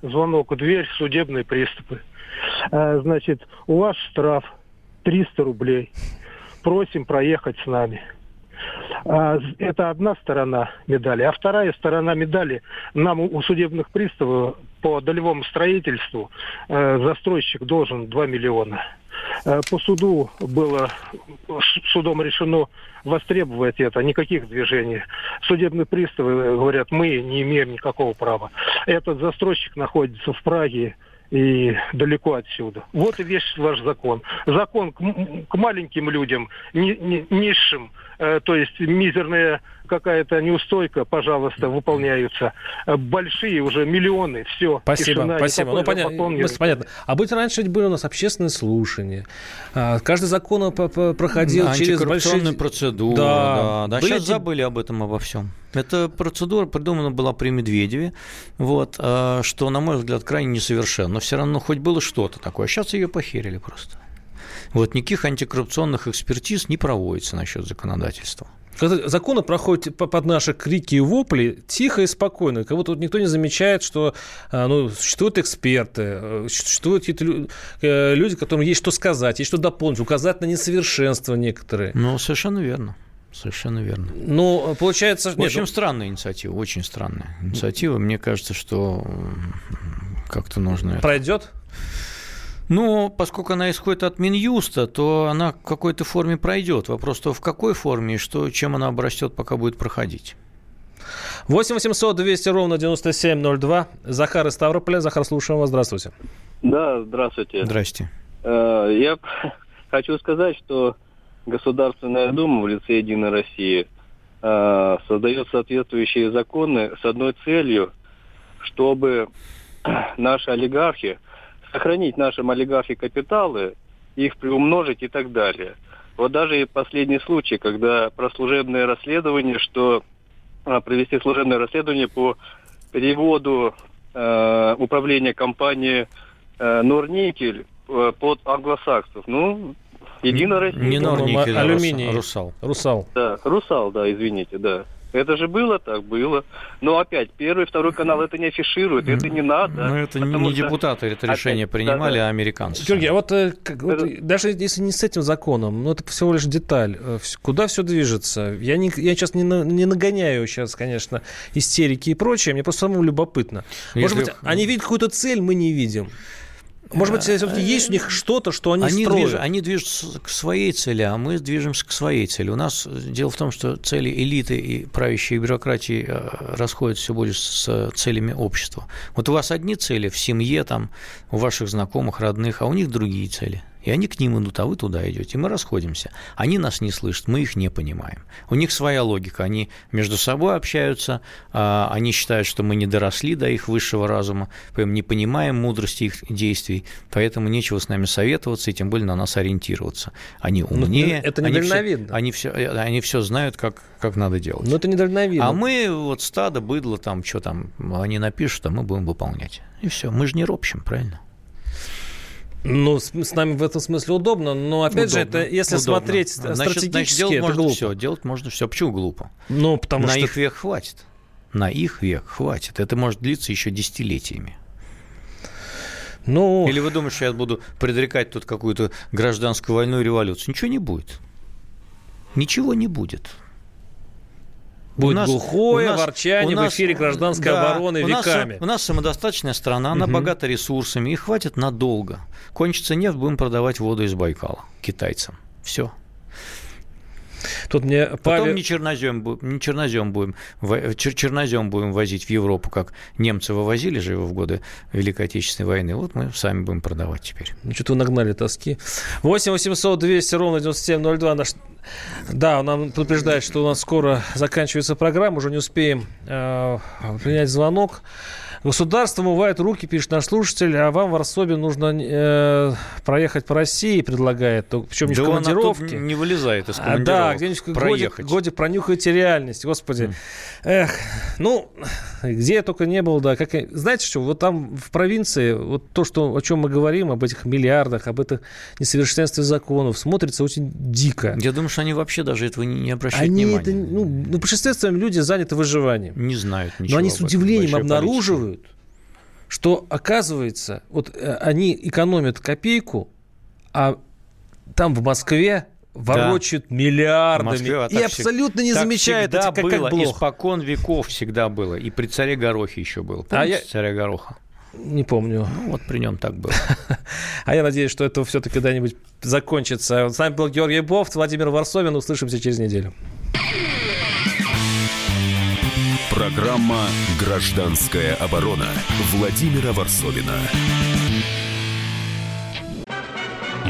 S19: звонок в дверь, судебные приступы. А, значит, у вас штраф 300 рублей. Просим проехать с нами. А, Это одна сторона медали. А вторая сторона медали, нам у судебных приставов по долевому строительству э, застройщик должен 2 миллиона. Э, По суду было судом решено востребовать это, никаких движений. Судебные приставы говорят, мы не имеем никакого права. Этот застройщик находится в Праге и далеко отсюда. Вот и весь ваш закон. Закон к, к маленьким людям, ни- ни- низшим, то есть мизерная какая-то неустойка, пожалуйста, выполняются. Э, Большие уже миллионы, все.
S3: Спасибо, спасибо. Ну, понятно,
S19: понятно.
S3: А быть раньше ведь были у нас общественные слушания. А, Каждый закон проходил через большие...
S4: процедура,
S3: Да.
S4: да. да.
S3: Были
S4: Сейчас забыли об этом обо всем. Эта процедура придумана была при Медведеве, вот, а, что, на мой взгляд, крайне несовершенно. Но все равно хоть было что-то такое. А сейчас ее похерили просто. Вот никаких антикоррупционных экспертиз не проводится насчет законодательства.
S3: Когда законы проходят по- под наши крики и вопли тихо и спокойно. Как будто никто не замечает, что а, ну, существуют эксперты, э, существуют какие-то э, люди, которым есть что сказать, есть что дополнить, указать на несовершенства некоторые.
S4: Ну, совершенно верно. Совершенно верно.
S3: Ну, получается...
S4: В
S3: нет,
S4: общем,
S3: ну,
S4: странная инициатива, очень странная инициатива. Мне кажется, что как-то нужно... это-
S3: Пройдет?
S4: Ну, поскольку она исходит от Минюста, то она в какой-то форме пройдет. Вопрос то, в какой форме и что, чем она обрастет, пока будет проходить.
S3: 8 800 200 ровно 9702. Захар из Ставрополя. Захар, слушаем вас. Здравствуйте.
S20: Да, здравствуйте.
S4: Здрасте.
S20: Э, Я *laughs* хочу сказать, что Государственная Дума в лице Единой России э, создает соответствующие законы с одной целью, чтобы *clears throat* наши олигархи, сохранить нашим олигархи капиталы, их приумножить и так далее. Вот даже и последний случай, когда про служебное расследование, что а, провести служебное расследование по переводу э, управления компании э, Норникель э, под англосаксов. Ну, Единая Россия.
S4: Не Норникель, а
S3: алюминий.
S4: Русал.
S3: Русал.
S20: Да, Русал, да, извините, да. Это же было так, было. Но опять, первый и второй канал это не афиширует, это не надо.
S4: Ну, это не
S20: что-
S4: депутаты это
S20: опять,
S4: решение
S20: да,
S4: принимали,
S20: да.
S4: а американцы.
S3: Георгий, а вот, э, как- вот даже если не с этим законом, но это всего лишь деталь, э, куда все движется? Я, не, я сейчас не, на- не нагоняю сейчас, конечно, истерики и прочее, мне просто самому любопытно. Может
S4: Если-
S3: быть, они видят какую-то цель, мы не видим. Может быть, все-таки есть у них что-то, что они,
S4: Они,
S3: строят.
S4: движ- они движутся к своей цели, а мы движемся к своей цели. У нас э, дело в том, что цели элиты и правящей бюрократии э, расходятся все больше с э, целями общества. Вот у вас одни цели в семье, там, у ваших знакомых, родных, а у них другие цели. И они к ним идут, а вы туда идете. И мы расходимся. Они нас не слышат, мы их не понимаем. У них своя логика. Они между собой общаются, а, они считают, что мы не доросли до их высшего разума, не понимаем мудрости их действий, поэтому нечего с нами советоваться и тем более на нас ориентироваться. Они ну, умнее.
S3: это недальновидно.
S4: Они все, они все, они все знают, как, как надо делать.
S3: Но это недальновидно.
S4: А мы вот стадо, быдло, там, что там, они напишут, а мы будем выполнять. И все. Мы же не ропщим, правильно?
S3: Ну, с, с нами в этом смысле удобно, но опять удобно, же, это если удобно. смотреть значит, стратегически, значит,
S4: делать
S3: это
S4: можно
S3: глупо.
S4: все, делать можно все. Почему глупо?
S3: Ну, потому
S4: На
S3: что...
S4: их век хватит. На их век хватит. Это может длиться еще десятилетиями. Ну... Или вы думаете, что я буду предрекать тут какую-то гражданскую войну и революцию? Ничего не будет. Ничего не будет.
S3: Будет нас, глухое у нас, ворчание нас, в эфире гражданской да, обороны
S4: у
S3: веками.
S4: Нас, у нас самодостаточная страна, она угу. богата ресурсами, и хватит надолго. Кончится нефть, будем продавать воду из Байкала китайцам. Все.
S3: Тут мне
S4: Потом Павел... не чернозем, не чернозем будем, чер, чернозем будем возить в Европу, как немцы вывозили же его в годы Великой Отечественной войны. Вот мы сами будем продавать теперь.
S3: Ну, что-то нагнали тоски. 8 800 200 ровно 9702 наш... Да, он нам предупреждает, что у нас скоро заканчивается программа, уже не успеем э, принять звонок. Государство умывает руки, пишет наш слушатель, а вам в Варсобе нужно э, проехать по России, предлагает, причем не да в командировке.
S4: не вылезает из командировки. А,
S3: да, где-нибудь годик, годик пронюхайте реальность, господи. Mm. Эх, ну, где я только не был, да. Как, знаете что, вот там в провинции, вот то, что, о чем мы говорим, об этих миллиардах, об этих несовершенстве законов, смотрится очень дико.
S4: Я думаю, что они вообще даже этого не, обращают они внимания. Это,
S3: ну, ну, своем люди заняты выживанием.
S4: Не знают ничего.
S3: Но они с удивлением обнаруживают, что, оказывается, вот э, они экономят копейку, а там в Москве ворочают да. миллиардами Москве, и абсолютно не замечают
S4: это,
S3: как,
S4: было,
S3: как плохо.
S4: Испокон веков всегда было. И при царе Горохе еще было. Помните а я... царя Гороха?
S3: Не помню.
S4: Ну, вот при нем так было. *laughs*
S3: а я надеюсь, что это все-таки когда-нибудь закончится. С нами был Георгий Бофт, Владимир Варсовин. Услышимся через неделю.
S21: Программа «Гражданская оборона» Владимира Варсовина.